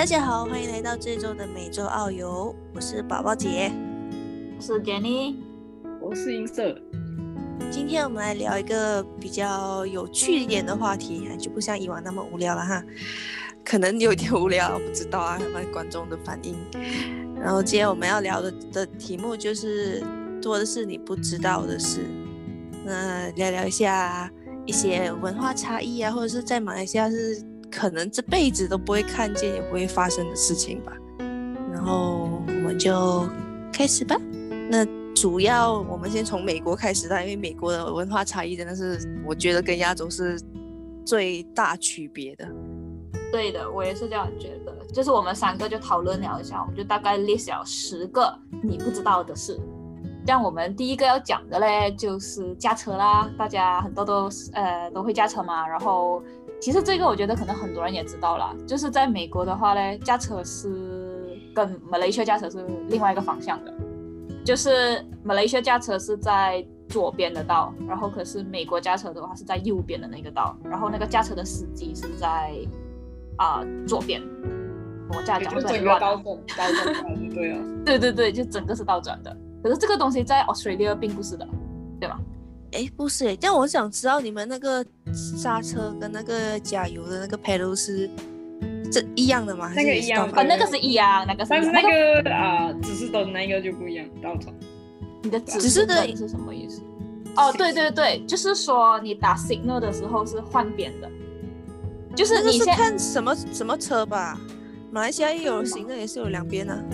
大家好，欢迎来到这周的每周澳游，我是宝宝姐，我是 Jenny，我是音色。今天我们来聊一个比较有趣一点的话题，就不像以往那么无聊了哈。可能有点无聊，不知道啊，他们观众的反应。然后今天我们要聊的的题目就是做的是你不知道的事，那聊聊一下一些文化差异啊，或者是在马来西亚是。可能这辈子都不会看见也不会发生的事情吧，然后我们就开始吧。那主要我们先从美国开始啦，因为美国的文化差异真的是我觉得跟亚洲是最大区别的。对的，我也是这样觉得。就是我们三个就讨论了一下，我们就大概列小十个你不知道的事。像我们第一个要讲的嘞，就是驾车啦，大家很多都呃都会驾车嘛，然后。其实这个我觉得可能很多人也知道了，就是在美国的话呢，驾车是跟马来西亚驾车是另外一个方向的，就是马来西亚驾车是在左边的道，然后可是美国驾车的话是在右边的那个道，然后那个驾车的司机是在啊左边。我驾讲很乱。倒转，倒转对啊。对对对，就整个是倒转的。可是这个东西在 Australia 并不是的，对吧？哎，不是哎，但我想知道你们那个刹车跟那个加油的那个 pedal 是这一样的吗？那个一样啊，那个是一样，那个是。但是那个啊，指示灯那个就不一样，倒转。你的指示灯是什么意思？哦，对对对，就是说你打 signal 的时候是换边的，就是你先看什么什么车吧。马来西亚也有 signal，也是有两边的。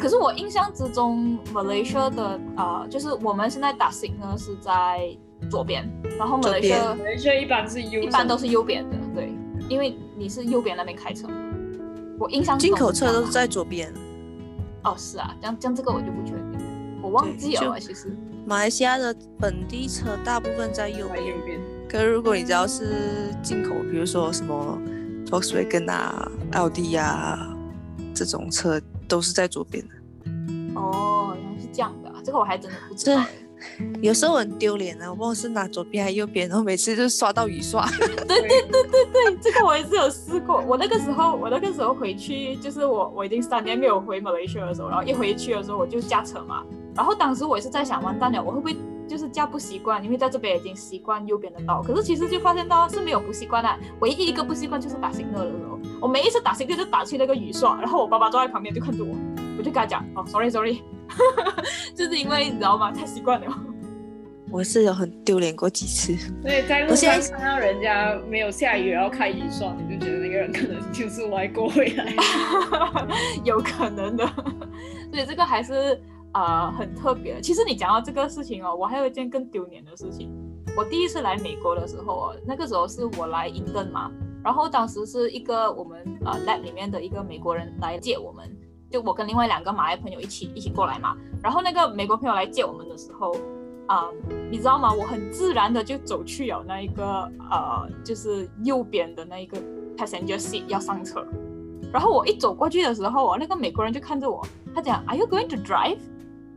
可是我印象之中，Malaysia 的啊，就是我们现在打行呢是在左边，然后马来西亚马来西亚一般是右，一般都是右边的，对，因为你是右边那边开车。我印象进口车都是在左边。哦，是啊，这样这样这个我就不确定，我忘记了。其实马来西亚的本地车大部分在右边，可是如果你只要是进口，比如说什么 Volkswagen 啊、奥迪啊这种车。都是在左边的哦，原来是这样的，这个我还真的不知道。有时候很丢脸啊，我忘了是拿左边还是右边，然后每次就刷到雨刷。对对对对对，这个我也是有试过。我那个时候，我那个时候回去，就是我我已经三年没有回马来西亚的时候，然后一回去的时候我就驾车嘛，然后当时我也是在想，完蛋了，我会不会就是驾不习惯？因为在这边已经习惯右边的道，可是其实就发现到是没有不习惯的，唯一一个不习惯就是打行车的时候。我每一次打星哥就打去那个雨刷，然后我爸爸坐在旁边就看着我，我就跟他讲哦，sorry sorry，就是因为你知道吗？太习惯了。我是有很丢脸过几次。对，在路上看到人家没有下雨然后开雨刷，你就觉得那个人可能就是外国回来，有可能的。所以这个还是呃很特别。其实你讲到这个事情哦，我还有一件更丢脸的事情。我第一次来美国的时候哦，那个时候是我来英顿嘛。然后当时是一个我们呃 lab 里面的一个美国人来接我们，就我跟另外两个马来朋友一起一起过来嘛。然后那个美国朋友来接我们的时候，啊，你知道吗？我很自然的就走去了那一个呃，就是右边的那一个 passenger seat 要上车。然后我一走过去的时候，那个美国人就看着我，他讲 Are you going to drive？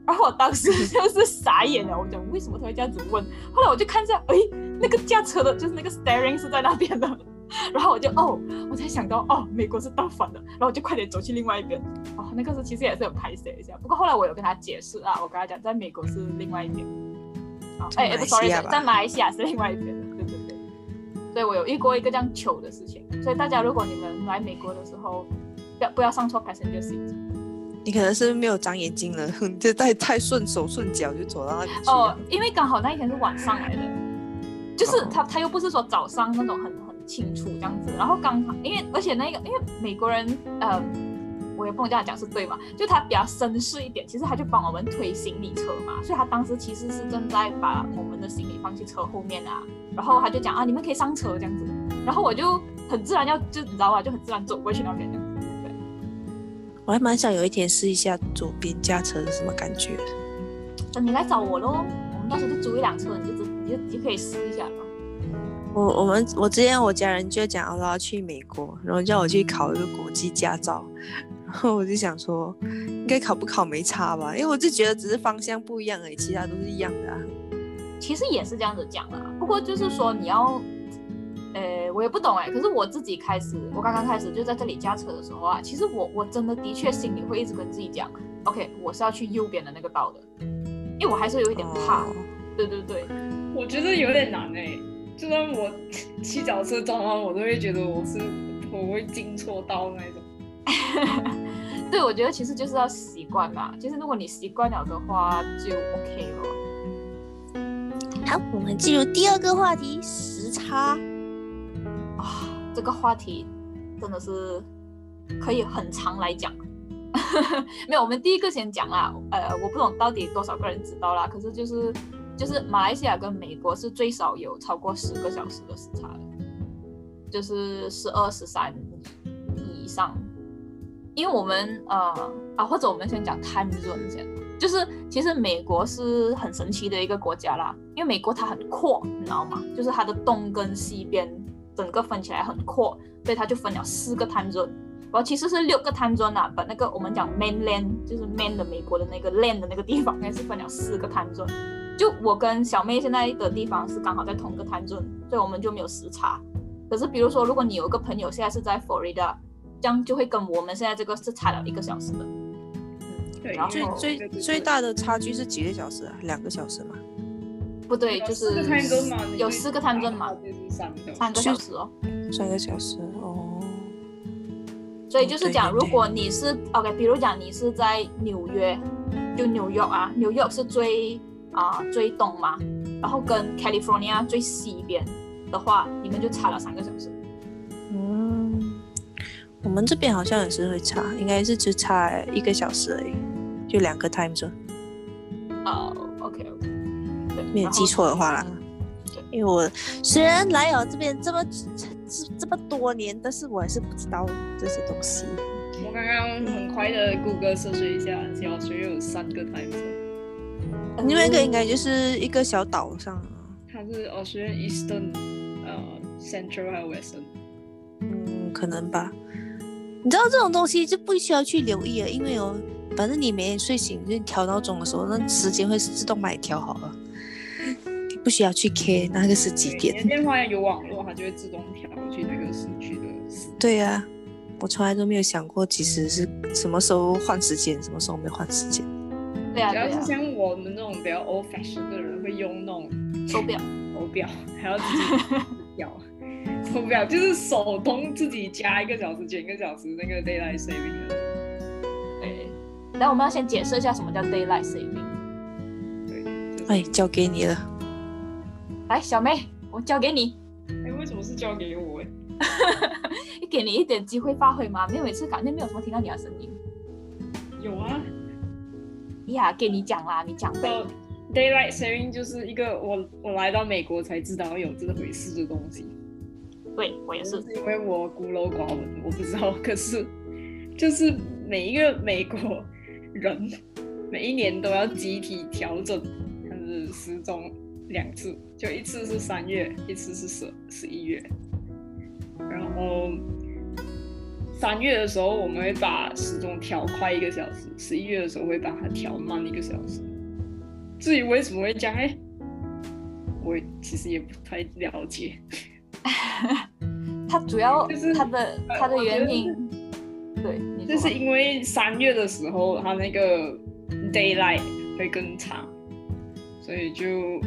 然后我当时 就是傻眼了，我讲为什么他会这样子问？后来我就看一下，哎，那个驾车的就是那个 steering 是在那边的。然后我就哦，我才想到哦，美国是倒反的，然后我就快点走去另外一边。哦，那个时候其实也是有拍摄一下，不过后来我有跟他解释啊，我跟他讲，在美国是另外一边。哦，哎，不，sorry，在马来西亚是另外一边的，对对对。所以我有遇过一个这样糗的事情，所以大家如果你们来美国的时候，不要不要上错 passenger seat。你可能是没有长眼睛了，就太太顺手顺脚就走到那里去。哦，因为刚好那一天是晚上来的，就是他他又不是说早上那种很。清楚这样子，然后刚好，因为而且那个，因为美国人，呃，我也不能这样讲是对嘛，就他比较绅士一点，其实他就帮我们推行李车嘛，所以他当时其实是正在把我们的行李放去车后面啊，然后他就讲啊，你们可以上车这样子，然后我就很自然要就你知道吧，就很自然走过去那边这样子。对，我还蛮想有一天试一下左边驾车是什么感觉。等你来找我喽，我们到时候就租一辆车，你就你就你就可以试一下了。我我们我之前我家人就讲我要去美国，然后叫我去考一个国际驾照，然后我就想说，应该考不考没差吧，因为我就觉得只是方向不一样而已，其他都是一样的啊。其实也是这样子讲的，不过就是说你要，呃，我也不懂哎，可是我自己开始，我刚刚开始就在这里驾车的时候啊，其实我我真的的确心里会一直跟自己讲，OK，我是要去右边的那个道的，因为我还是有一点怕。哦对对对，我觉得有点难哎、就算我骑脚车撞到，我都会觉得我是我会进错道那种。对，我觉得其实就是要习惯吧。其实如果你习惯了的话，就 OK 了。好，我们进入第二个话题，时差。啊，这个话题真的是可以很长来讲。没有，我们第一个先讲啦。呃，我不懂到底多少个人知道啦，可是就是就是马来西亚跟美国是最少有超过十个小时的时差的，就是十二、十三以上。因为我们呃啊，或者我们先讲 time zone 先，就是其实美国是很神奇的一个国家啦，因为美国它很阔，你知道吗？就是它的东跟西边整个分起来很阔，所以它就分了四个 time zone。然后其实是六个 time zone 啊，把那个我们讲 mainland 就是 main 的美国的那个 land 的那个地方，应该是分了四个 time zone。就我跟小妹现在的地方是刚好在同一个 time zone，所以我们就没有时差。可是比如说，如果你有一个朋友现在是在 Florida，这样就会跟我们现在这个是差了一个小时的。嗯对，然后最最最大的差距是几个小时啊？两个小时吗？不对，就是有四个 time zone 嘛，，三个。三个小时哦。三个小时哦。所以就是讲，如果你是 OK，比如讲你是在纽约，就纽约啊，纽约是最啊、最东嘛，然后跟 California 最西边的话，你们就差了三个小时。嗯，我们这边好像也是会差，应该是只差一个小时而已，就两个 time zone，呃，OK OK，对，然后没有记错的话啦。因为我虽然来了这边这么这这么多年，但是我还是不知道这些东西。我刚刚很快的谷歌搜索一下，小学有三个 time zone，另外一个应该就是一个小岛上，它是 Australian Eastern、呃 Central 还有 Western。嗯，可能吧。你知道这种东西就不需要去留意了，因为哦，反正你每天睡醒就调闹钟的时候，那时间会自动帮你调好了，你不需要去 care 那个是几点你。的电话有网络，它就会自动调去那个市区的时。对呀、我从来都没有想过，其实是什么时候换时间，什么时候没换时间。主要是，像我们这种比较 old fashion 的人，会用那种手表。手表，还要自己调。手表就是手动自己加一个小时减一个小时那个 daylight saving 的。对，但我们要先解释一下什么叫 daylight saving。对，就是、哎，交给你了。来，小妹，我交给你，哎，为什么是交给我？哎，给你一点机会发挥吗。没有每次感觉没有什么听到你的声音。有啊。呀，给你讲啦，你讲呗。So daylight saving 就是一个我我来到美国才知道有这回事的东西。对我也是。是因为我孤陋寡闻，我不知道。可是就是每一个美国人每一年都要集体调整他的时钟两次，就一次是三月，一次是十十一月。然后三月的时候我们会把时钟调快一个小时，十一月的时候会把它调慢一个小时。至于为什么会这样，哎，我其实也不太了解。它主要就是它的它的原因，对，就是因为三月的时候，它那个 daylight 会更长，所以就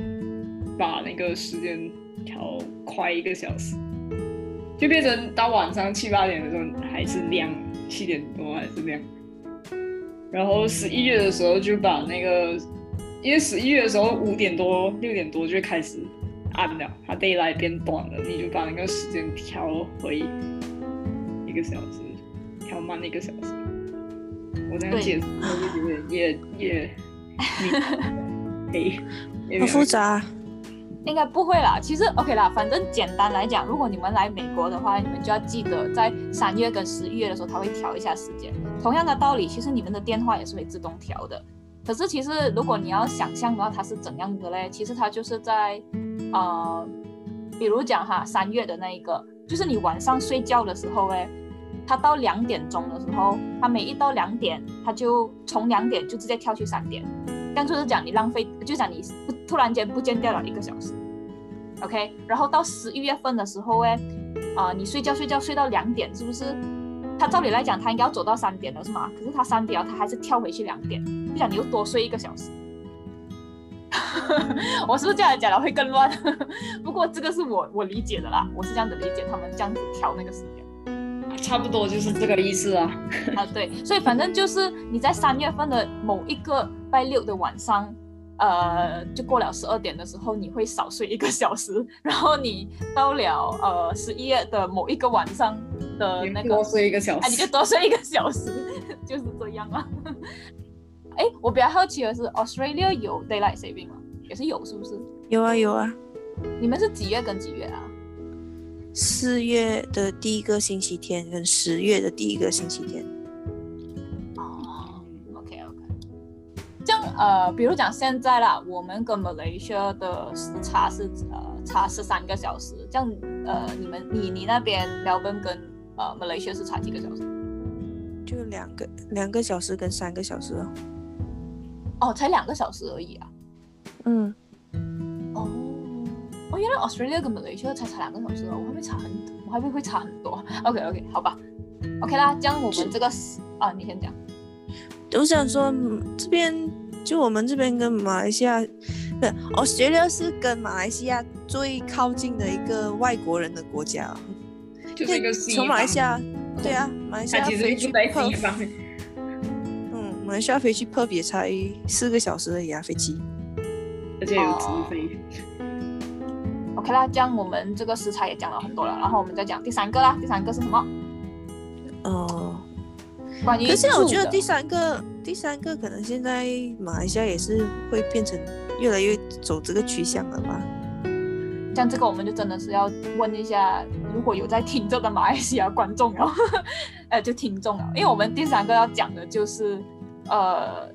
把那个时间调快一个小时，就变成到晚上七八点的时候还是亮，七点多还是亮。然后十一月的时候就把那个，因为十一月的时候五点多六点多就开始暗了，它 daylight 变短了，你就把那个时间调回一个小时。调慢一个小时。我这样解释会不会有点也也，也没 好复杂，应该不会啦。其实 OK 啦，反正简单来讲，如果你们来美国的话，你们就要记得在三月跟十一月的时候，它会调一下时间。同样的道理，其实你们的电话也是会自动调的。可是其实如果你要想象的话，它是怎样的嘞？其实它就是在呃，比如讲哈，三月的那一个，就是你晚上睡觉的时候嘞。它到两点钟的时候，它每一到两点，它就从两点就直接跳去三点，这样就是讲你浪费，就讲你不突然间不见掉了一个小时。OK，然后到十一月份的时候，哎，啊，你睡觉睡觉睡到两点，是不是？他照理来讲，他应该要走到三点了，是吗？可是他三点，他还是跳回去两点，就讲你又多睡一个小时。我是不是这样讲了会更乱？不过这个是我我理解的啦，我是这样子理解他们这样子调那个时间，差不多就是这个意思啊。啊，对，所以反正就是你在三月份的某一个拜六的晚上。呃，就过了十二点的时候，你会少睡一个小时，然后你到了呃十一月的某一个晚上的那个多睡一个小时，哎，你就多睡一个小时，就是这样啊。哎，我比较好奇的是，Australia 有 daylight saving 吗？也是有，是不是？有啊有啊。你们是几月跟几月啊？四月的第一个星期天跟十月的第一个星期天。呃，比如讲现在啦，我们跟马来西亚的时差是呃差十三个小时，这样呃，你们你你那边标本跟呃马来西亚是差几个小时？就两个两个小时跟三个小时哦。哦，才两个小时而已啊。嗯。哦，哦，原来 Australia 跟马来西亚才差两个小时哦，我还会差很，我还会会差很多。OK OK，好吧，OK 啦，这样我们这个啊，你先讲。我想说这边。就我们这边跟马来西亚，不，Australia 是跟马来西亚最靠近的一个外国人的国家，就是一个从马来西亚，对啊，马来西亚飞去嗯，马来西亚飞去特别才四个小时而已啊，飞机，而且有直飞。OK 啦，这样我们这个食材也讲了很多了，然后我们再讲第三个啦，第三个是什么？哦，关于可是我觉得第三个。第三个可能现在马来西亚也是会变成越来越走这个趋向了吧？像这个我们就真的是要问一下，如果有在听这的马来西亚观众哦，呃，就听众啊，因为我们第三个要讲的就是，呃，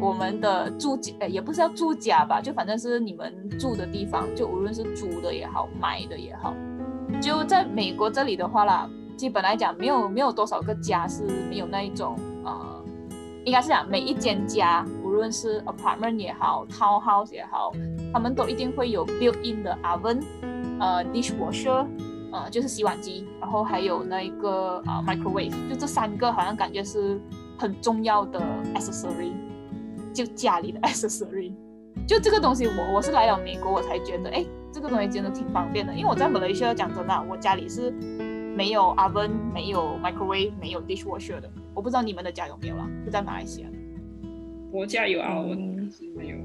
我们的住家，也不是要住家吧，就反正是你们住的地方，就无论是租的也好，买的也好，就在美国这里的话啦，基本来讲没有没有多少个家是没有那一种呃。应该是讲每一间家，无论是 apartment 也好，townhouse 也好，他们都一定会有 built-in 的 oven，呃，dishwasher，呃，就是洗碗机，然后还有那一个啊 microwave，就这三个好像感觉是很重要的 accessory，就家里的 accessory。就这个东西，我我是来了美国我才觉得，哎，这个东西真的挺方便的，因为我在马来西亚讲真的，我家里是没有 oven，没有 microwave，没有 dishwasher 的。我不知道你们的家有没有啦，就在马来西亚。我家有啊，我是没有，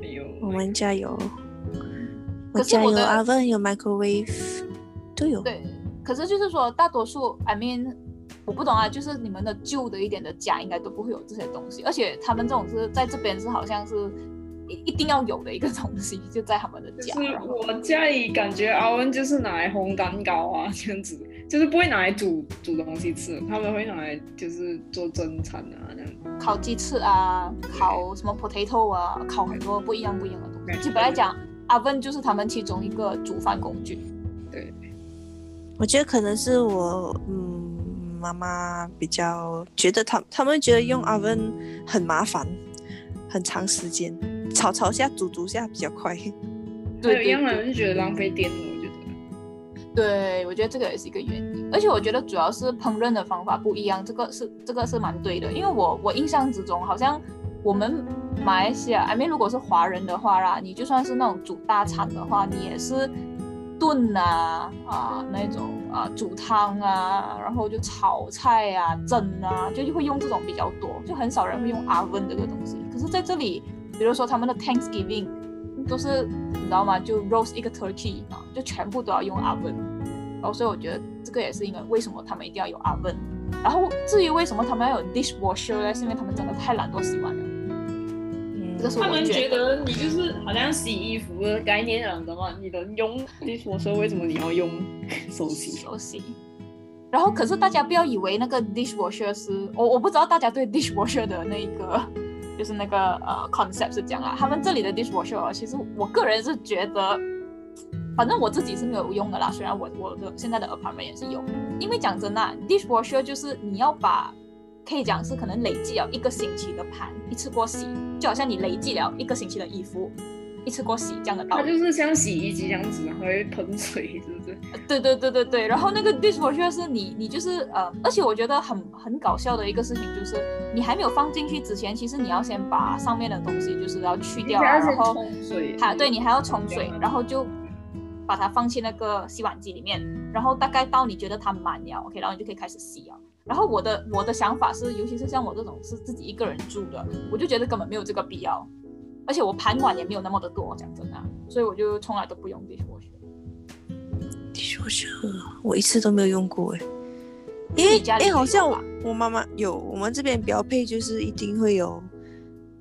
没有。我们家有，我家有 oven，有 microwave，都有。对，可是就是说，大多数，I mean，我不懂啊，就是你们的旧的一点的家，应该都不会有这些东西，而且他们这种是在这边是好像是。一一定要有的一个 东西，就在他们的家。就是我家里感觉阿文就是拿来烘蛋糕啊，这样子，就是不会拿来煮煮东西吃，他们会拿来就是做蒸餐啊，这样。烤鸡翅啊，烤什么 potato 啊，烤很多不一样不一样的东西。基本来讲，阿文就是他们其中一个煮饭工具。对，我觉得可能是我，嗯，妈妈比较觉得他他们觉得用阿文很麻烦，很长时间。炒炒下，煮煮下比较快。对，一般人就觉得浪费电。对，我觉得这个也是一个原因。而且我觉得主要是烹饪的方法不一样，这个是这个是蛮对的。因为我我印象之中，好像我们马来西亚，I mean，如果是华人的话啦，你就算是那种煮大餐的话，你也是炖啊啊那种啊煮汤啊，然后就炒菜啊蒸啊，就会用这种比较多，就很少人会用 oven 这个东西。可是在这里。比如说他们的 Thanksgiving 都是你知道吗？就 roast 一个 turkey 啊，就全部都要用 oven。然后所以我觉得这个也是因为为什么他们一定要有 oven。然后至于为什么他们要有 dishwasher 呢？是因为他们真的太懒惰洗碗了。嗯，这个是他们觉得你就是好像洗衣服的概念啊，知道吗？你能用 dishwasher，为什么你要用手洗？手洗。然后可是大家不要以为那个 dishwasher 是我我不知道大家对 dishwasher 的那个。就是那个呃，concept 是这样啊，他们这里的 dishwasher，其实我个人是觉得，反正我自己是没有用的啦。虽然我我的现在的 apartment 也是有，因为讲真的，dishwasher 就是你要把，可以讲是可能累计了一个星期的盘一次过洗，就好像你累计了一个星期的衣服，一次过洗这样的道它理。就是像洗衣机这样子，然后会喷水，是不是？对对对对对，然后那个 dishwasher 是你你就是呃，而且我觉得很很搞笑的一个事情就是，你还没有放进去之前，其实你要先把上面的东西就是要去掉然后冲水，它对你还要冲水，然后就把它放进那个洗碗机里面，然后大概到你觉得它满了，OK，然后你就可以开始洗了。然后我的我的想法是，尤其是像我这种是自己一个人住的，我就觉得根本没有这个必要，而且我盘管也没有那么的多，讲真的啊，所以我就从来都不用 dishwasher。dishwasher 我一次都没有用过哎，因为哎，好像我妈妈有，我们这边标配就是一定会有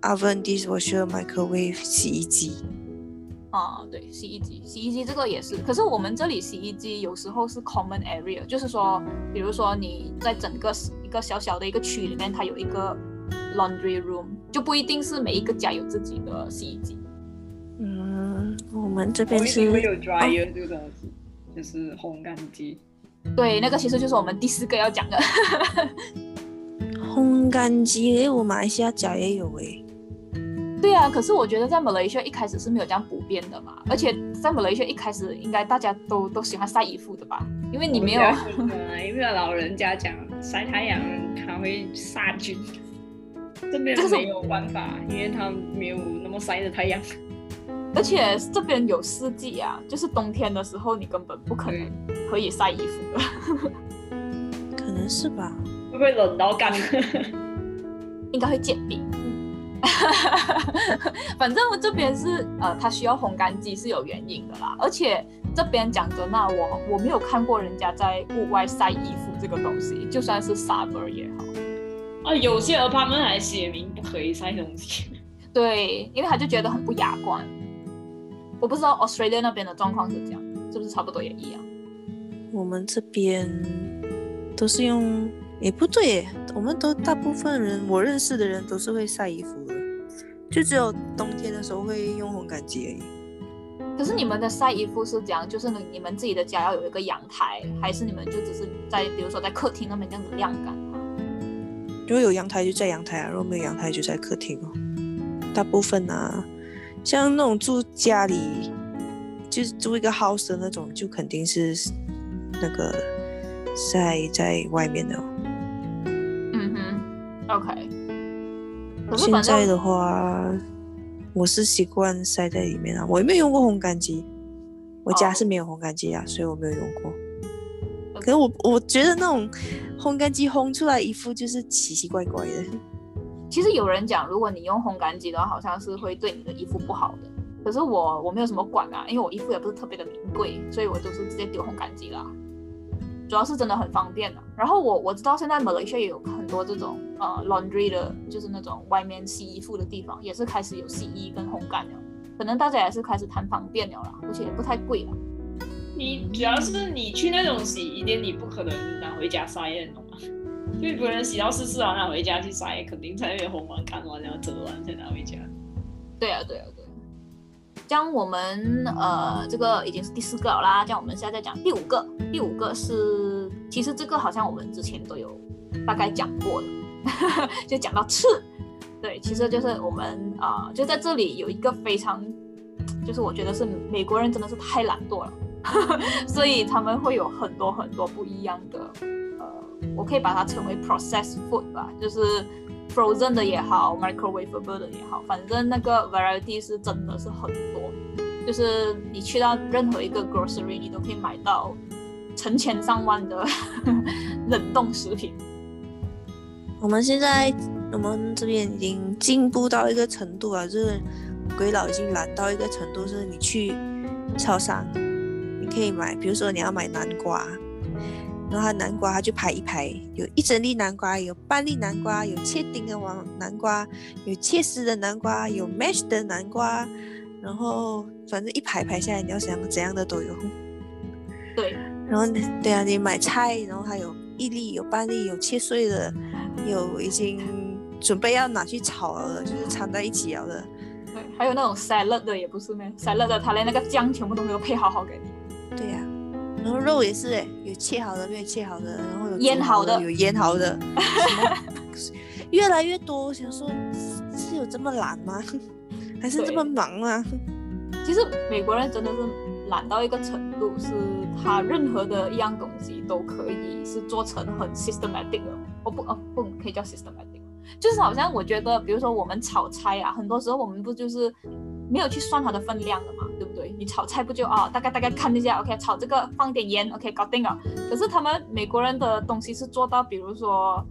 oven、dishwasher、microwave、洗衣机。啊、对，洗衣机，洗衣机这个也是。可是我们这里洗衣机有时候是 common area，就是说，比如说你在整个一个小小的一个区里面，它有一个 laundry room，就不一定是每一个家有自己的洗衣机。嗯，我们这边是一定会有 dryer 这个东西，就是烘干机。对，那个其实就是我们第四个要讲的。烘干机，诶，我马来西亚家也有哎。对啊，可是我觉得在 Malaysia 一开始是没有这样普遍的嘛，而且在 Malaysia 一开始应该大家都都喜欢晒衣服的吧，因为你没有。因为老人家讲晒太阳它会杀菌，这边没有办法，因为它没有那么晒的太阳。而且这边有四季啊，就是冬天的时候你根本不可能可以晒衣服的。可能是吧。会不会冷到干？应该会结冰。反正我这边是呃，它需要烘干机是有原因的啦。而且这边讲真那我我没有看过人家在户外晒衣服这个东西，就算是 summer 也好。啊，有些 apartment 还写明不可以晒东西。对，因为他就觉得很不雅观。我不知道 Australia 那边的状况是这样，是不是差不多也一样？我们这边都是用，也不对耶，我们都大部分人，我认识的人都是会晒衣服的，就只有冬天的时候会用烘干机而已。可是你们的晒衣服是这样，就是你你们自己的家要有一个阳台，还是你们就只是在比如说在客厅那边这样子晾干啊？如果有阳台就在阳台啊，如果没有阳台就在客厅哦。大部分啊，像那种住家里，就是租一个 house 的那种，就肯定是那个晒在外面的哦。嗯哼，OK。现在的话，我是习惯晒在里面啊，我也没有用过烘干机，我家哦是没有烘干机啊，所以我没有用过。可是我我觉得那种烘干机烘出来衣服就是奇奇怪怪的。其实有人讲，如果你用烘干机的话，好像是会对你的衣服不好的。可是我我没有什么管啊，因为我衣服也不是特别的名贵，所以我都是直接丢烘干机啦。主要是真的很方便的、然后我我知道现在马来西亚也有很多这种呃 laundry 的，就是那种外面洗衣服的地方，也是开始有洗衣跟烘干了。可能大家也是开始谈方便了啦，而且也不太贵了。你主要是你去那种洗衣店，你不可能拿回家晒，你懂吗？就你不能洗到湿湿啊拿回家去晒，肯定在那边烘完、干完，然后折完再拿回家。对啊，对啊，对啊。这样我们呃，这个已经是第四个啦。这样我们现在再讲第五个。第五个是，其实这个好像我们之前都有大概讲过的，就讲到刺。对，其实就是我们啊、就在这里有一个非常，就是我觉得是美国人真的是太懒惰了，所以他们会有很多很多不一样的，呃，我可以把它称为 processed food 吧，就是 frozen 的也好，microwavable 的也好，反正那个 variety 是真的是很多，就是你去到任何一个 grocery，你都可以买到成千上万的 冷冻食品。我们现在我们这边已经进步到一个程度了，就是鬼佬已经懒到一个程度，是你去超商，可以买，比如说你要买南瓜，然后它南瓜它就排一排，有一整粒南瓜，有半粒南瓜，有切丁的王南瓜，有切丝的南瓜，有 mash 的南瓜，然后反正一排排下来，你要想怎样的都有。对，然后你对啊，你买菜，然后还有一粒，有半粒，有切碎的，有已经准备要拿去炒了，就是掺在一起了的。对，还有那种 salad 的也不是咩，salad 的它连那个酱全部都没有配好好给你。对呀、然后肉也是哎，有切好的，没有切好的，然后有腌好的有腌好的，越来越多。我想说，是有这么懒吗？还是这么忙啊？其实美国人真的是懒到一个程度，是他任何的一样东西都可以是做成很 systematic 的。我不哦不可以叫 systematic，就是好像我觉得，比如说我们炒菜啊，很多时候我们不就是没有去算它的分量的嘛，对不对？你炒菜不就啊，大概大概看一下，OK，炒这个放点盐，OK，搞定了。可是他们美国人的东西是做到，比如说，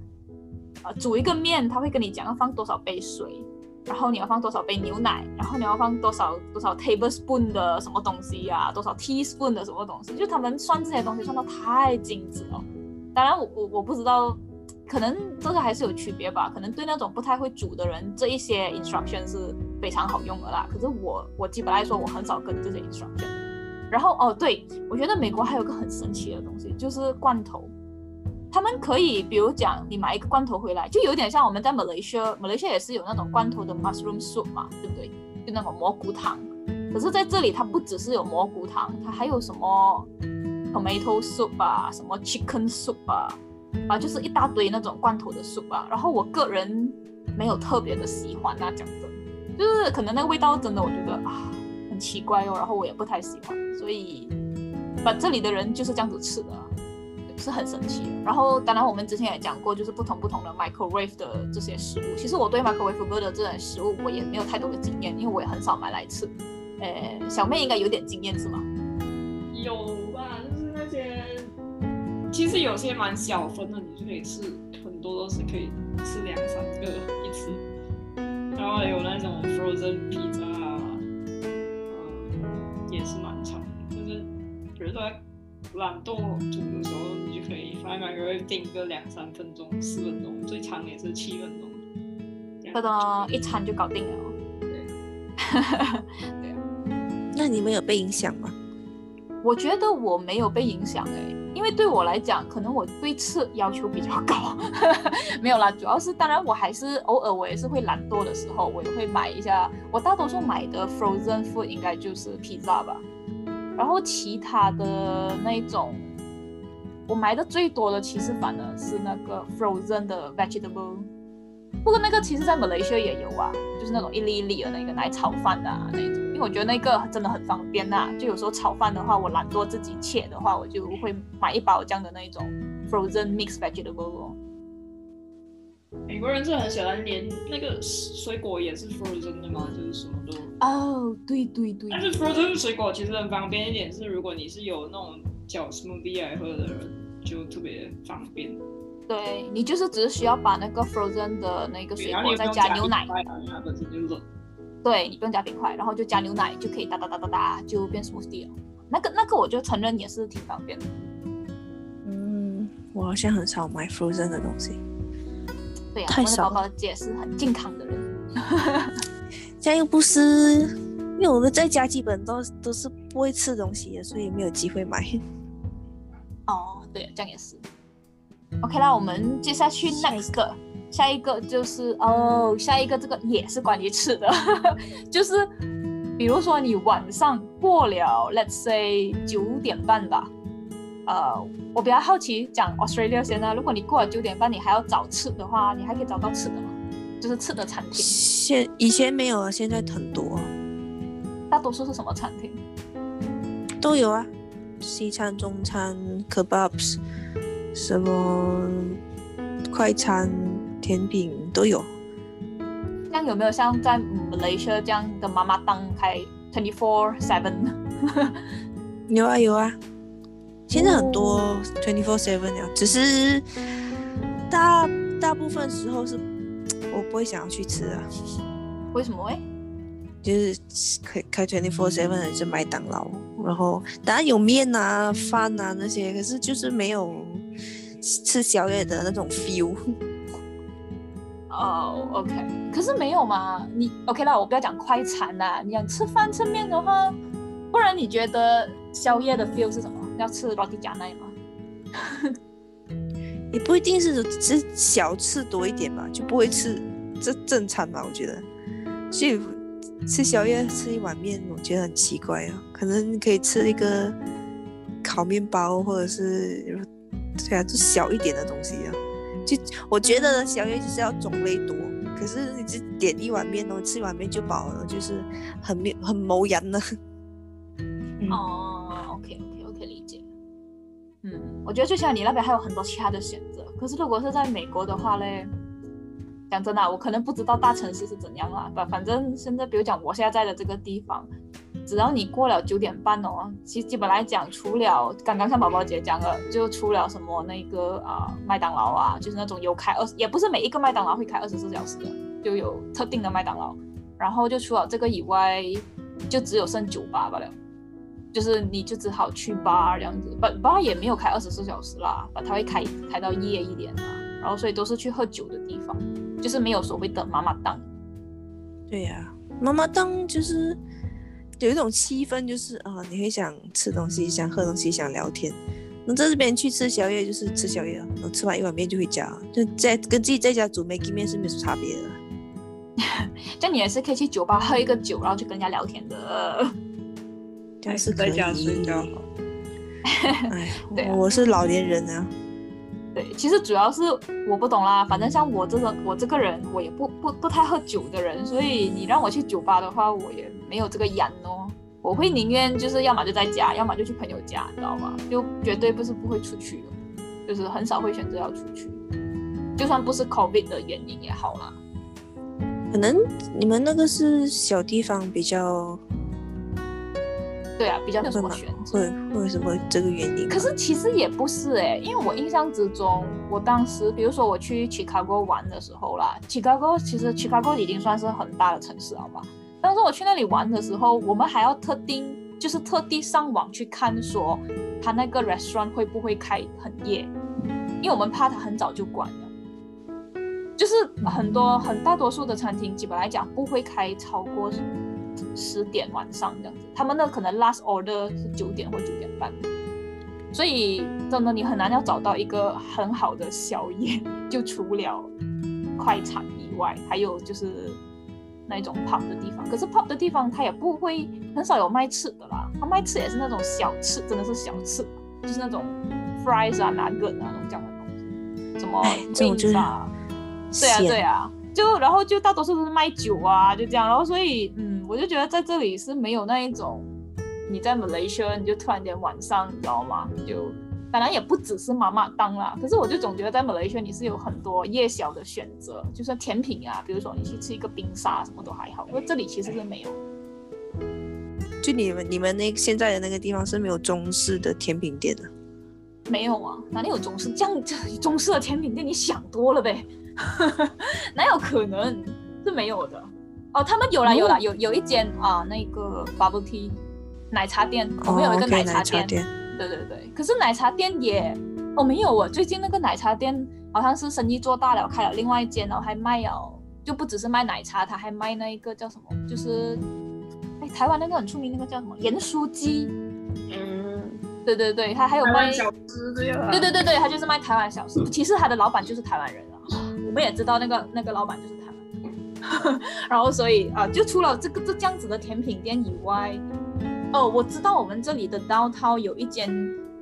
呃，煮一个面，他会跟你讲要放多少杯水。然后你要放多少杯牛奶？然后你要放多少多少 tablespoon 的什么东西呀？多少 teaspoon 的什么东西？就他们算这些东西算到太精致了。当然，我我我不知道，可能这个还是有区别吧。可能对那种不太会煮的人，这一些 instruction 是非常好用的啦。可是我我基本来说，我很少跟这些一起刷的。然后哦，对我觉得美国还有个很神奇的东西，就是罐头。他们可以，比如讲，你买一个罐头回来，就有点像我们在马来西亚，马来西亚也是有那种罐头的 mushroom soup 嘛，对不对？就那种蘑菇汤。可是在这里，它不只是有蘑菇汤，它还有什么 tomato soup 啊，什么 chicken soup 啊，啊，就是一大堆那种罐头的 soup 啊。然后我个人没有特别的喜欢那讲真，就是可能那个味道真的我觉得啊很奇怪哦，然后我也不太喜欢，所以把这里的人就是这样子吃的。是很神奇。然后，当然我们之前也讲过，就是不同不同的 microwave 的这些食物。其实我对 microwave 的这种食物，我也没有太多的经验，因为我也很少买来吃。呃，小妹应该有点经验是吗？有吧，就是那些，其实有些蛮小分的，你就可以吃很多，都是可以吃两三个一次。然后有那种 frozen pizza，嗯，也是蛮长，就是比如说。懒惰煮的时候，你就可以放那个定个两三分钟、四分钟，最长也是七分钟。这个一餐就搞定了。对，对啊。那你们有被影响吗？我觉得我没有被影响哎，因为对我来讲，可能我对吃要求比较高。没有啦，主要是当然我还是偶尔我也是会懒惰的时候，我也会买一下。我大多数买的 frozen food 应该就是 pizza 吧。然后其他的那种，我买的最多的其实反而是那个 frozen 的 vegetable。不过那个其实在马来西亚也有啊，就是那种一粒一粒的那个来炒饭的那种。我觉得那个真的很方便呐，就有时候炒饭的话，我懒惰自己切的话，我就会买一包这样的那种 frozen mixed vegetable。美国人是很喜欢连那个水果也是 frozen 的吗？就是什么都哦，对对对。但是 frozen 水果其实很方便一点，是如果你是有那种叫 smoothie 来喝的人，就特别方便。对你就是只是需要把那个 frozen 的那个水果再加牛奶，它本身就冷。对你不用加冰块，然后就加牛奶就可以哒哒哒哒哒就变 smoothie 了。那个那个我就承认也是挺方便的。嗯，我好像很少买 frozen 的东西。对呀，我的宝宝姐是很健康的人，这样又不是，因为我们在家基本都都是不会吃东西的，所以没有机会买。哦，对，这样也是。OK 啦，我们接下去 next 个，下一个就是哦，下一个这个也是关于吃的，就是比如说你晚上过了，let's say 九点半吧。呃，我比较好奇，讲 Australia 先呢。如果你过了九点半，你还要找吃的话，你还可以找到吃的吗？就是吃的餐厅。现以前没有啊，现在很多。大多数是什么餐厅？都有啊，西餐、中餐、kebabs，什么快餐、甜品都有。像有没有像在 Malaysia 这样的妈妈档开 twenty four seven？有啊，有啊。现在很多 twenty four seven 呀，只是大大部分时候是我不会想要去吃啊。为什么会？就是开开 twenty four seven 的是麦当劳，然后当然有面啊、饭啊那些，可是就是没有吃宵夜的那种 feel。哦，OK，可是没有嘛？你 OK 啦，我不要讲快餐啦，你想吃饭吃面的话，不然你觉得宵夜的 feel 是什么？要吃老底加奶吗？也不一定是吃小吃多一点嘛，就不会吃这正餐吧？我觉得，所以吃宵夜吃一碗面，我觉得很奇怪啊。可能可以吃一个烤面包，或者是对啊，就小一点的东西啊。就我觉得宵夜就是要种类多，可是你只点一碗面哦，吃一碗面就饱了，就是很没很谋言的。哦，OK OK OK，理解。嗯，我觉得就像你那边还有很多其他的选择，可是如果是在美国的话嘞，讲真的，我可能不知道大城市是怎样啦，反反正现在比如讲我现在在的这个地方，只要你过了九点半哦，其实基本来讲，除了刚刚像宝宝姐讲的，就除了什么那个啊、麦当劳啊，就是那种有开二，也不是每一个麦当劳会开二十四小时的，就有特定的麦当劳。然后就除了这个以外，就只有剩酒吧罢了。就是你就只好去吧这样子吧吧也没有开二十四小时啦，把它会开开到夜一点啦，然后所以都是去喝酒的地方，就是没有所谓的妈妈档。对呀、妈妈档就是有一种气氛，就是啊、你会想吃东西，想喝东西，想聊天。那在这边去吃宵夜就是吃宵夜了，然后吃完一碗面就回家，就在跟自己在家煮 Maggi 面是没有什么差别的。这样你也是可以去酒吧喝一个酒，然后去跟人家聊天的。这是可以。在家睡觉好。哎 对啊，我是老年人啊，对，其实主要是我不懂啦，反正像我这个我这个人，我也不不不太喝酒的人，所以你让我去酒吧的话，我也没有这个眼哦。我会宁愿就是要么就在家，要么就去朋友家，你知道吗？就绝对不是不会出去的，就是很少会选择要出去，就算不是 COVID 的原因也好啦。可能你们那个是小地方比较对啊，比较没有什会吗么选择。会为什么这个原因？可是其实也不是哎、因为我印象之中，我当时比如说我去 Chicago 玩的时候啦，Chicago 其实 Chicago 已经算是很大的城市，好吧？当时我去那里玩的时候，我们还要特定就是特地上网去看说他那个 restaurant 会不会开很夜，因为我们怕他很早就关了。就是很多很大多数的餐厅，基本来讲不会开超过十点晚上这样子，他们的可能 last order 是九点或九点半。所以真的你很难要找到一个很好的宵夜，就除了快餐以外，还有就是那种 pub 的地方。可是 pub 的地方它也不会很少有卖吃的啦，它卖吃也是那种小吃，真的是小吃，就是那种 fries 啊、nugget 啊那种这样的东西，什么哎这种就是啊，对啊对啊，就然后就大多数都是卖酒啊，就这样，然后所以嗯，我就觉得在这里是没有那一种你在 Malaysia 你就突然间晚上你知道吗？就当然也不只是妈妈当啦，可是我就总觉得在 Malaysia 你是有很多夜宵的选择，就算甜品啊，比如说你去吃一个冰沙什么都还好，因为这里其实是没有。就你们你们那现在的那个地方是没有中式的甜品店的，没有啊，哪里有中式这样这中式的甜品店？你想多了呗，哪有可能是没有的？哦，他们有啦有啦，有有一间啊，那个 bubble tea 奶茶店，我们有一个奶茶店，奶茶店，对对对。可是奶茶店也哦没有哦，最近那个奶茶店好像是生意做大了，开了另外一间，然后还卖了，就不只是卖奶茶，他还卖那一个叫什么，就是哎台湾那个很出名那个叫什么盐酥鸡，嗯，对对对，他还有卖台湾。小吃这样。对对对对，他就是卖台湾小吃。其实他的老板就是台湾人啊，我们也知道那个那个老板就是台湾人。然后所以啊、就除了这个这这样子的甜品店以外，哦，我知道我们这里的 downtown 有一间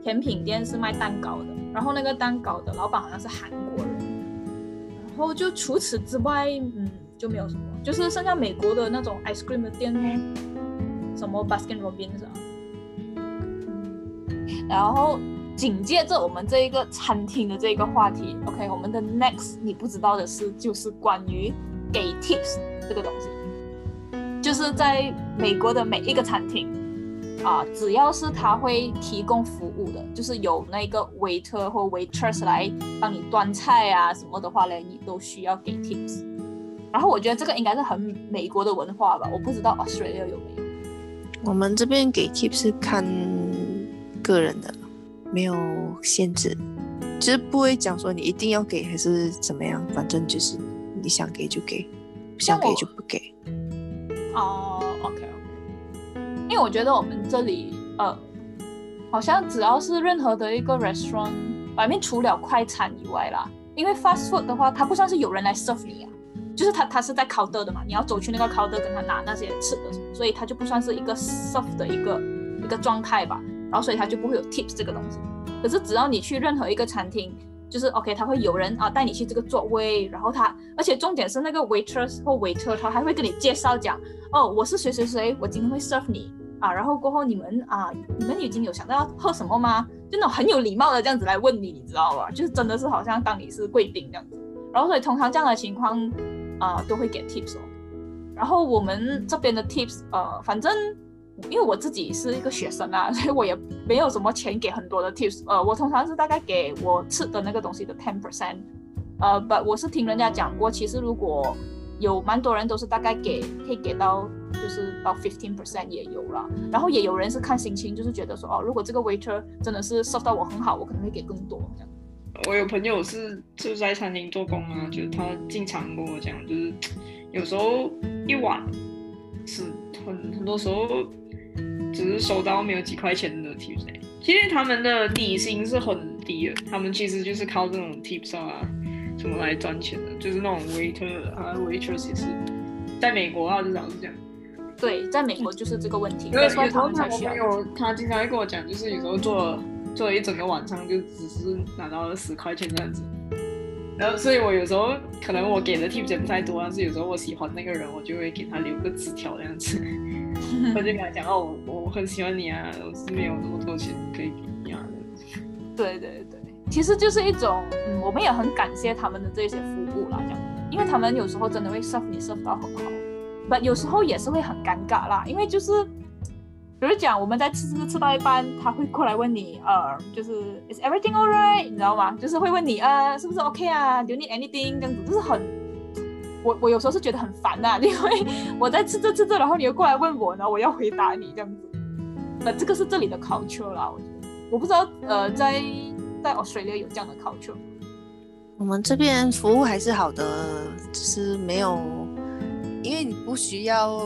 甜品店是卖蛋糕的，然后那个蛋糕的老板好像是韩国人。然后就除此之外，嗯，就没有什么，就是剩下美国的那种 ice cream 的店哦，什么 Baskin Robbins 啊，然后紧接着我们这一个餐厅的这个话题，OK，我们的 next 你不知道的事就是关于给 tips 这个东西，就是在美国的每一个餐厅啊，只要是他会提供服务的，就是有那个 waiter 或 waitress 来帮你端菜啊什么的话嘞，你都需要给 tips。然后我觉得这个应该是很美国的文化吧，我不知道 Australia 有没有。我们这边给 tips 是看个人的，没有限制，就是不会讲说你一定要给还是怎么样，反正就是你想给就给，不想给就不给。哦，OK OK，因为我觉得我们这里呃，好像只要是任何的一个 restaurant，外面除了快餐以外啦，因为 fast food 的话，它不算是有人来 serve 你啊，就是它它是在 counter 的嘛，你要走去那个 counter 跟他拿那些吃的，所以它就不算是一个 serve 的一个一个状态吧，然后所以它就不会有 tips 这个东西。可是只要你去任何一个餐厅，就是 OK，他会有人啊带你去这个座位，然后他，而且重点是那个 waitress 或 waiter，他还会跟你介绍讲，哦，我是谁谁谁，我今天会 serve 你啊，然后过后你们啊，你们已经有想到要喝什么吗？就那种很有礼貌的这样子来问你，你知道吧？就是真的是好像当你是贵宾这样子，然后所以通常这样的情况啊都会给 tips 哦，然后我们这边的 tips，呃，反正。因为我自己是一个学生啊，所以我也没有什么钱给很多的 tips。呃，我通常是大概给我吃的那个东西的 ten percent。呃，不，我是听人家讲过，其实如果有蛮多人都是大概给可以给到就是到 fifteen percent 也有了。然后也有人是看心情，就是觉得说哦，如果这个 waiter 真的是 serve 到我很好，我可能会给更多这样。我有朋友是就在餐厅做工啊，就是他经常跟我讲，就是 有时候一晚是很很多时候。只是收到没有几块钱的 tips，其实他们的底薪是很低的，他们其实就是靠这种 tips 啊什么来赚钱的，就是那种 waiter 啊 waitress 也是，在美国啊至少是这样。对，在美国就是这个问题。因为有时候他我朋友他经常会跟我讲，就是有时候做了做了一整个晚上，就只是拿到了十块钱这样子。然后所以我有时候可能我给的 tips 不太多，但是有时候我喜欢那个人，我就会给他留个纸条这样子。我就跟他讲哦，我我很喜欢你啊，我是没有那么多钱可以给你啊。对对对，其实就是一种，嗯，我们也很感谢他们的这些服务啦，这样，因为他们有时候真的会 serve 你 serve 到很好，不，有时候也是会很尴尬啦，因为就是，比如讲我们在吃吃吃到一半，他会过来问你，呃，就是 is everything alright，你知道吗？就是会问你，呃，是不是 OK 啊？Do you need anything？这样子，就是很。我我有时候是觉得很烦呐，因为我在吃着吃着，然后你又过来问我呢，我要回答你这样子。那这个是这里的 culture 啦，我觉得。我不知道呃，在在 Australia 有这样的 culture。我们这边服务还是好的，就是没有，因为你不需要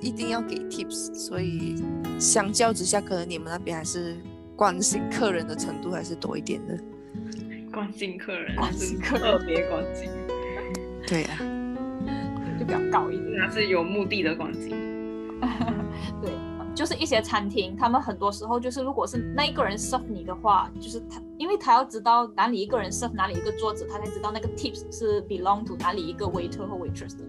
一定要给 tips，所以相较之下，可能你们那边还是关心客人的程度还是多一点的。关心客人，关心客人，特别关心。对呀。就比较高一点，那是有目的的关心。对，就是一些餐厅，他们很多时候就是，如果是那一个人 serve 你的话，就是他，因为他要知道哪里一个人 serve 哪里一个桌子，他才知道那个 tips 是 belong to 哪里一个 waiter 和 waitress 的。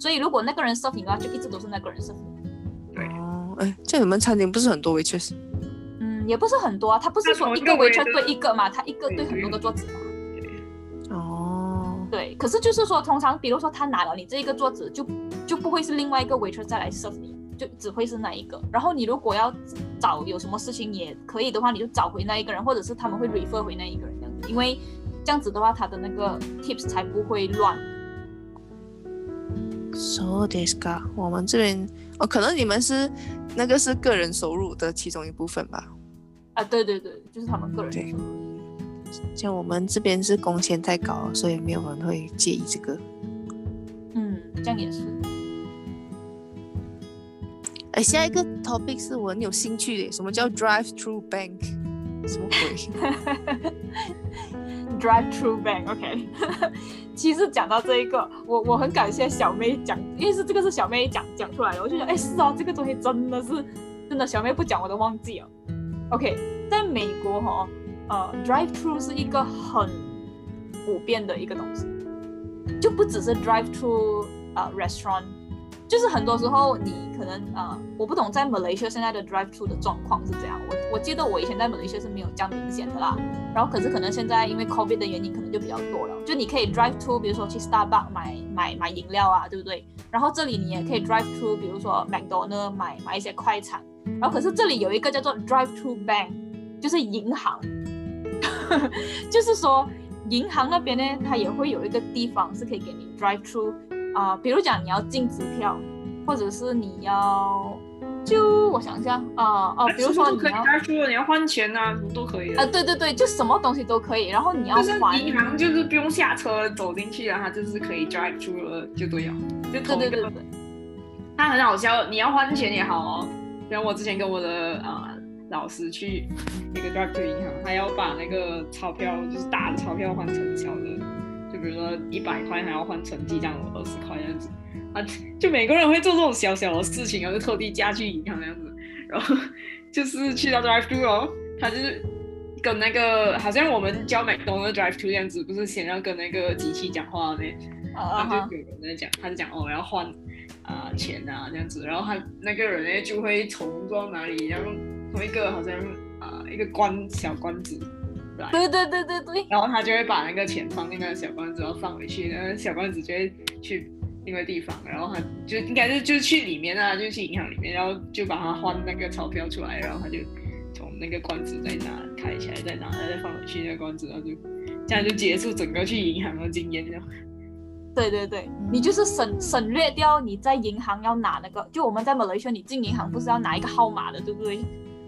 所以如果那个人 serve 你的话，就一直都是那个人 serve 你。对哦，哎，这你们餐厅不是很多 waitress？嗯，也不是很多啊，他不是说一个 waitress 对一个嘛，他一个对很多个桌子嘛。对，可是就是说，通常比如说他拿了你这一个桌子，就就不会是另外一个 waitress 再来 serve 你，就只会是那一个。然后你如果要找有什么事情也可以的话，你就找回那一个人，或者是他们会 refer 回那一个人这样子，因为这样子的话，他的那个 tips 才不会乱。So this guy，我们这边哦，可能你们是那个是个人收入的其中一部分吧？啊，对对对，就是他们个人收入。像我们这边是工钱太高，所以没有人会介意这个。嗯，这样也是。哎，下一个 topic 是我很有兴趣的，什么叫 drive-through bank？什么鬼 ？drive-through bank，OK。其实讲到这一个，我我很感谢小妹讲，因为是这个是小妹讲讲出来的，我就觉得哎是啊，这个东西真的是真的，小妹不讲我都忘记了。OK，在美国哈。呃，drive through 是一个很普遍的一个东西，就不只是 drive through 呃 restaurant，就是很多时候你可能呃，我不懂在 Malaysia 现在的 drive through 的状况是怎样。我我记得我以前在 Malaysia 是没有这样明显的啦，然后可是可能现在因为 COVID 的原因，可能就比较多了。就你可以 drive through，比如说去 Starbucks 买买买饮料啊，对不对？然后这里你也可以 drive through，比如说 McDonald 买买一些快餐。然后可是这里有一个叫做 drive through bank，就是银行。就是说，银行那边呢，它也会有一个地方是可以给你 drive through 啊，比如讲你要进支票，或者是你要，就我想一下啊啊，比如说你要 drive through，你要换钱啊，什么都可以啊，对对对，就什么东西都可以，然后你要还银行就是不用下车走进去啊，它就是可以 drive through 了，就对了，就同一个。它很好笑，你要换钱也好哦，然后我之前跟我的啊。老师去那个 drive to 银行，他要把那个钞票，就是大的钞票换成小的，就比如说一百块，还要换成几张二十块这样子。啊，就每个人会做这种小小的事情，然后就特地加去银行这样子，然后 就是去到 drive to 哦，他就是跟那个好像我们叫美东的 drive to 这样子，不是先要跟那个机器讲话呢？然后就有人在讲，他就讲哦我要换啊、钱啊这样子，然后他那个人呢就会从不知道哪里，然后从一个好像啊、一个关小关子来，对对对对对，然后他就会把那个钱放进那个小罐子，然后放回去，然后小罐子就会去另外地方，然后他就应该是就去里面啊，就去银行里面，然后就把它换那个钞票出来，然后他就从那个罐子再拿开起来，再拿再放回去那个罐子，然后就这样就结束整个去银行的经验，这样。对对对，你就是省省略掉你在银行要拿那个，就我们在马来西亚，你进银行不是要拿一个号码的，对不对？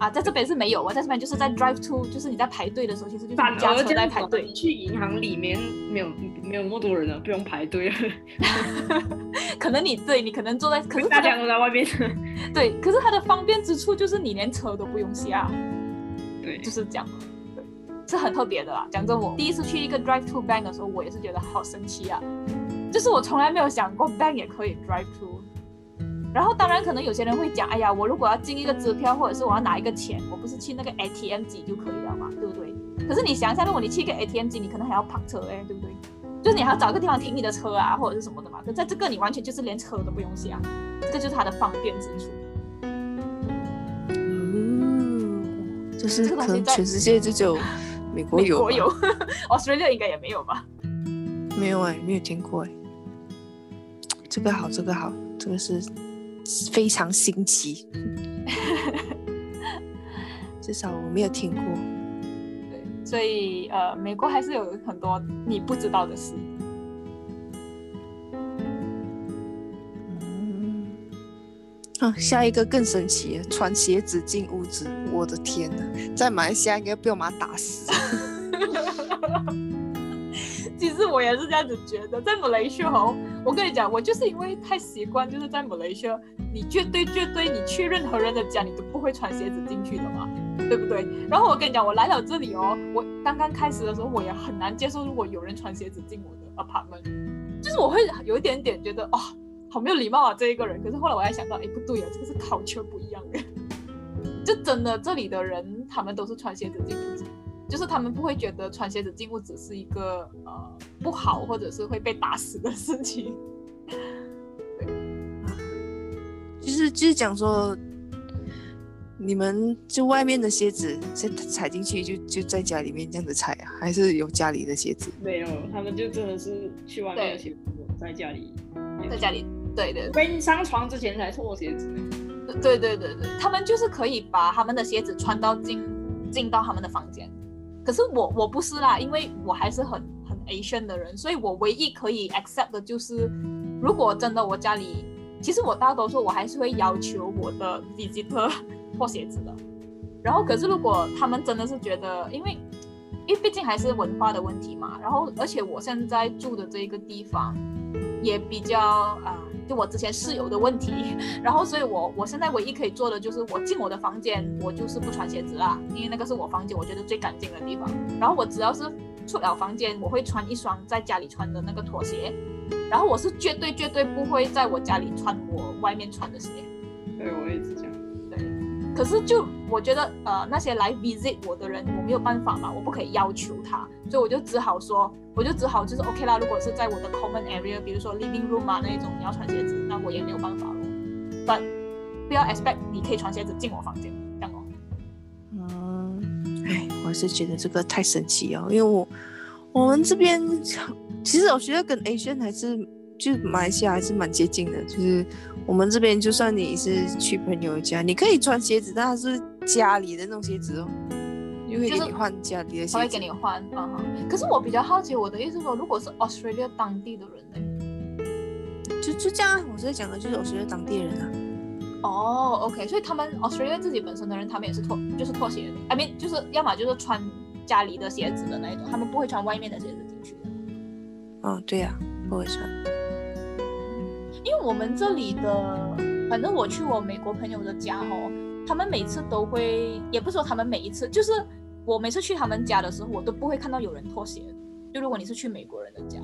啊，在这边是没有啊，在这边就是在 drive to，就是你在排队的时候，其实就是反你驾车在排队你。去银行里面没有没有那么多人了，不用排队了，可能你对你可能坐在，可是大家都在外面。对，可是它的方便之处就是你连车都不用下，对，就是这样。对，是很特别的啦。讲真，我第一次去一个 drive to bank 的时候，我也是觉得好神奇啊，就是我从来没有想过 bank 也可以 drive to。然后当然可能有些人会讲，哎呀，我如果要进一个支票，或者是我要拿一个钱，我不是去那个 ATM 机就可以了嘛，对不对？可是你想一下，如果你去一个 ATM 机，你可能还要泊车哎，对不对？就是你还要找个地方停你的车啊，或者是什么的嘛。可在这个你完全就是连车都不用下，这个就是它的方便之处。嗯，就是全世界就只有美国有美，国有，Australia 应该也没有吧？没有哎、没有听过哎、这个好，这个好，这个是非常新奇，至少我没有听过。对，所以呃，美国还是有很多你不知道的事。嗯，啊，下一个更神奇，穿鞋子进屋子，我的天呐，在马来西亚应该被我妈打死。其实我也是这样子觉得，在马来西亚哦，我跟你讲，我就是因为太习惯，就是在马来西亚，你绝对绝对，你去任何人的家，你都不会穿鞋子进去的嘛，对不对？然后我跟你讲，我来了这里哦，我刚刚开始的时候，我也很难接受，如果有人穿鞋子进我的 apartment，就是我会有一点点觉得，哦，好没有礼貌啊这一个人。可是后来我还想到，哎，不对啊，这个是 culture 不一样的，就真的这里的人他们都是穿鞋子进屋子。就是他们不会觉得穿鞋子进屋子是一个呃不好或者是会被打死的事情。对就是就是讲说，你们就外面的鞋子，再踩进去就就在家里面这样子踩啊，还是有家里的鞋子？没有，他们就真的是去外面的鞋子，在家里，在家里，对对被上床之前才脱鞋子。对对对对，他们就是可以把他们的鞋子穿到进进到他们的房间。可是我我不是啦，因为我还是很很 Asian 的人，所以我唯一可以 accept 的就是，如果真的我家里，其实我大多数我还是会要求我的 visitor 脱鞋子的。然后可是如果他们真的是觉得，因为因为毕竟还是文化的问题嘛，然后而且我现在住的这一个地方也比较啊、就我之前室友的问题，然后所以我我现在唯一可以做的就是我进我的房间，我就是不穿鞋子啦，因为那个是我房间我觉得最干净的地方。然后我只要是出了房间，我会穿一双在家里穿的那个拖鞋，然后我是绝对绝对不会在我家里穿我外面穿的鞋。对，我也是这样。可是就我觉得，呃，那些来 visit 我的人，我没有办法嘛，我不可以要求他，所以我就只好说，我就只好就是 OK 啦。如果是在我的 common area，比如说 living room 啊那一种，你要穿鞋子，那我也没有办法咯。But 不要 expect 你可以穿鞋子进我房间，这样哦。嗯，哎，我是觉得这个太神奇哦，因为我我们这边其实我觉得跟 Asian 还是就马来西亚还是蛮接近的，就是我们这边就算你是去朋友家，你可以穿鞋子，但它是家里的那种鞋子哦，就会给就是你换家里的鞋子。他会给你换，嗯哼。可是我比较好奇，我的意思是说，如果是 Australia 当地的人呢？就就这样啊，我在讲的就是我觉得当地人啊，哦，OK，所以他们 Australia 自己本身的人，他们也是脱，就是脱鞋的，I mean 就是要么就是穿家里的鞋子的那一种，他们不会穿外面的鞋子进去的。嗯，对呀、不会穿。因为我们这里的，反正我去我美国朋友的家哦，他们每次都会，也不是说他们每一次，就是我每次去他们家的时候，我都不会看到有人脱鞋。就如果你是去美国人的家，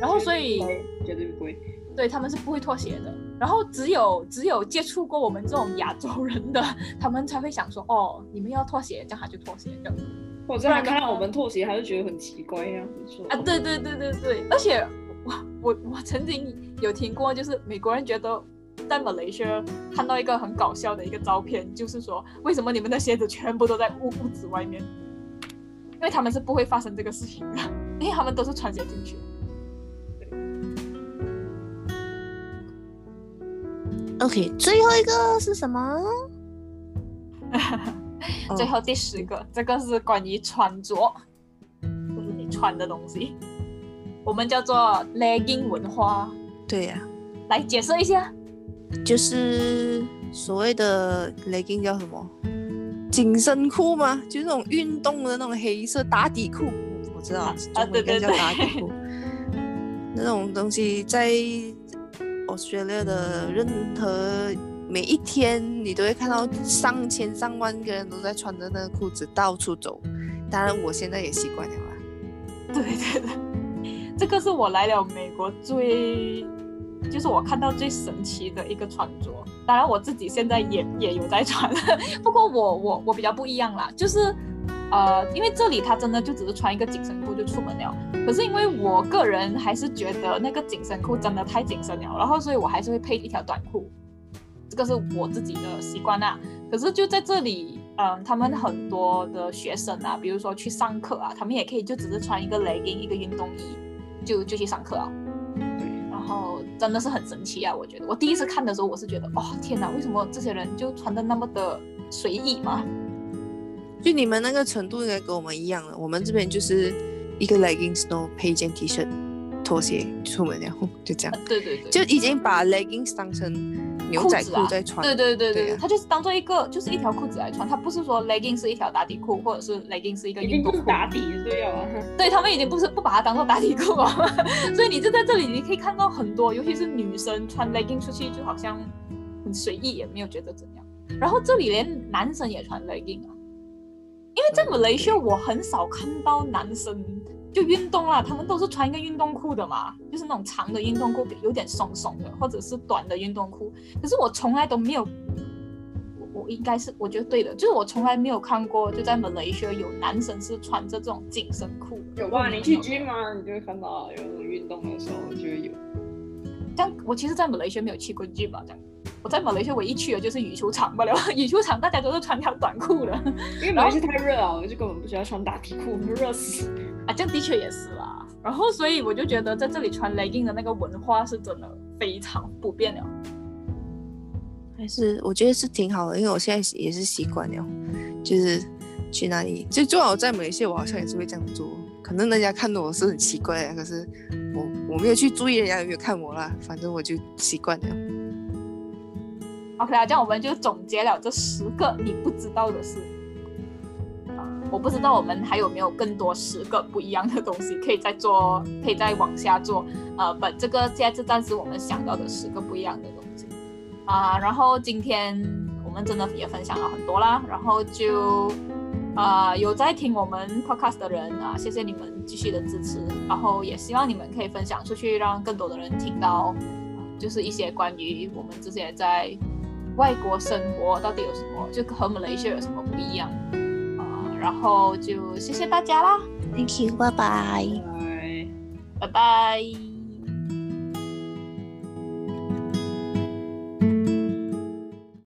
然后所以绝对不会。对他们是不会脱鞋的。然后只有只有接触过我们这种亚洲人的，他们才会想说，哦，你们要脱鞋，这样他就脱鞋这样。或者他看到我们脱鞋，他就觉得很奇怪呀，说啊，对对对对对，而且我我我曾经有听过，就是美国人觉得在马来西亚看到一个很搞笑的一个照片，就是说为什么你们的鞋子全部都在屋屋子外面？因为他们是不会发生这个事情的，因为他们都是穿鞋进去。OK，最后一个是什么？最后第十个，这个是关于穿着，就是你穿的东西，我们叫做 legging 文化。对呀、来解释一下。就是所谓的 legging 叫什么？紧身裤吗？就是那种运动的那种黑色打底裤，我知道，啊中文应该叫对对对打底裤。那种东西在 Australia 的任何每一天，你都会看到上千上万个人都在穿着那个裤子到处走。当然，我现在也习惯了啦。对对对，这个是我来了美国最，就是我看到最神奇的一个穿着。当然，我自己现在也也有在穿，不过我我我比较不一样啦，就是呃，因为这里他真的就只是穿一个紧身裤就出门了。可是因为我个人还是觉得那个紧身裤真的太紧身了，然后所以我还是会配一条短裤，这个是我自己的习惯啦。可是就在这里，嗯，他们很多的学生啊，比如说去上课啊，他们也可以就只是穿一个 legging 一个运动衣，就就去上课啊。然后真的是很神奇啊！我觉得我第一次看的时候，我是觉得，哦天哪，为什么这些人就穿的那么的随意嘛？就你们那个程度应该跟我们一样了，我们这边就是一个 leggings 然后配一件 T 恤、拖鞋出门，然后就这样，对对对，就已经把 leggings 当成牛仔裤在穿。对对对对，对啊它就是当做一个就是一条裤子来穿，它不是说 legging 是一条打底裤，或者是 legging 是一个运动裤。打底对啊。对他们已经不是不把它当做打底裤了，所以你就在这里，你可以看到很多，尤其是女生穿 legging 出去，就好像很随意，也没有觉得怎样。然后这里连男生也穿 legging 啊，因为在马来西亚我很少看到男生就运动啦，他们都是穿一个运动裤的嘛，就是那种长的运动裤，有点松松的，或者是短的运动裤。可是我从来都没有，我我应该是我觉得对的，就是我从来没有看过，就在马来西亚有男生是穿着这种紧身裤。有吧？你去 gym 啊，你就会看到有人运动的时候就会有。这样，我其实，在马来西亚没有去过 gym 吧？这样，我在马来西亚唯一去的就是羽球场罢了。羽球场大家都是穿条短裤的因为马来西亚太热了，我就根本不需要穿打底裤，热死。啊，这样的确也是啦。然后，所以我就觉得在这里穿 legging 的那个文化是真的非常普遍了。还是我觉得是挺好的，因为我现在也是习惯了，就是去哪里，就就算我在马来西亚，我好像也是会这样做。可能人家看的我是很奇怪的，可是我我没有去注意人家有没有看我啦，反正我就习惯了。OK 啊，这样我们就总结了这十个你不知道的事。啊，我不知道我们还有没有更多十个不一样的东西可以再做，可以再往下做。呃，不，这个现在是暂时我们想到的十个不一样的东西。啊，然后今天我们真的也分享了很多啦，然后就啊、有在听我们 podcast 的人啊，谢谢你们继续的支持，然后也希望你们可以分享出去，让更多的人听到，就是一些关于我们这些在外国生活到底有什么，就和马来西亚有什么不一样啊、然后就谢谢大家啦，Thank you，拜拜。拜。拜拜。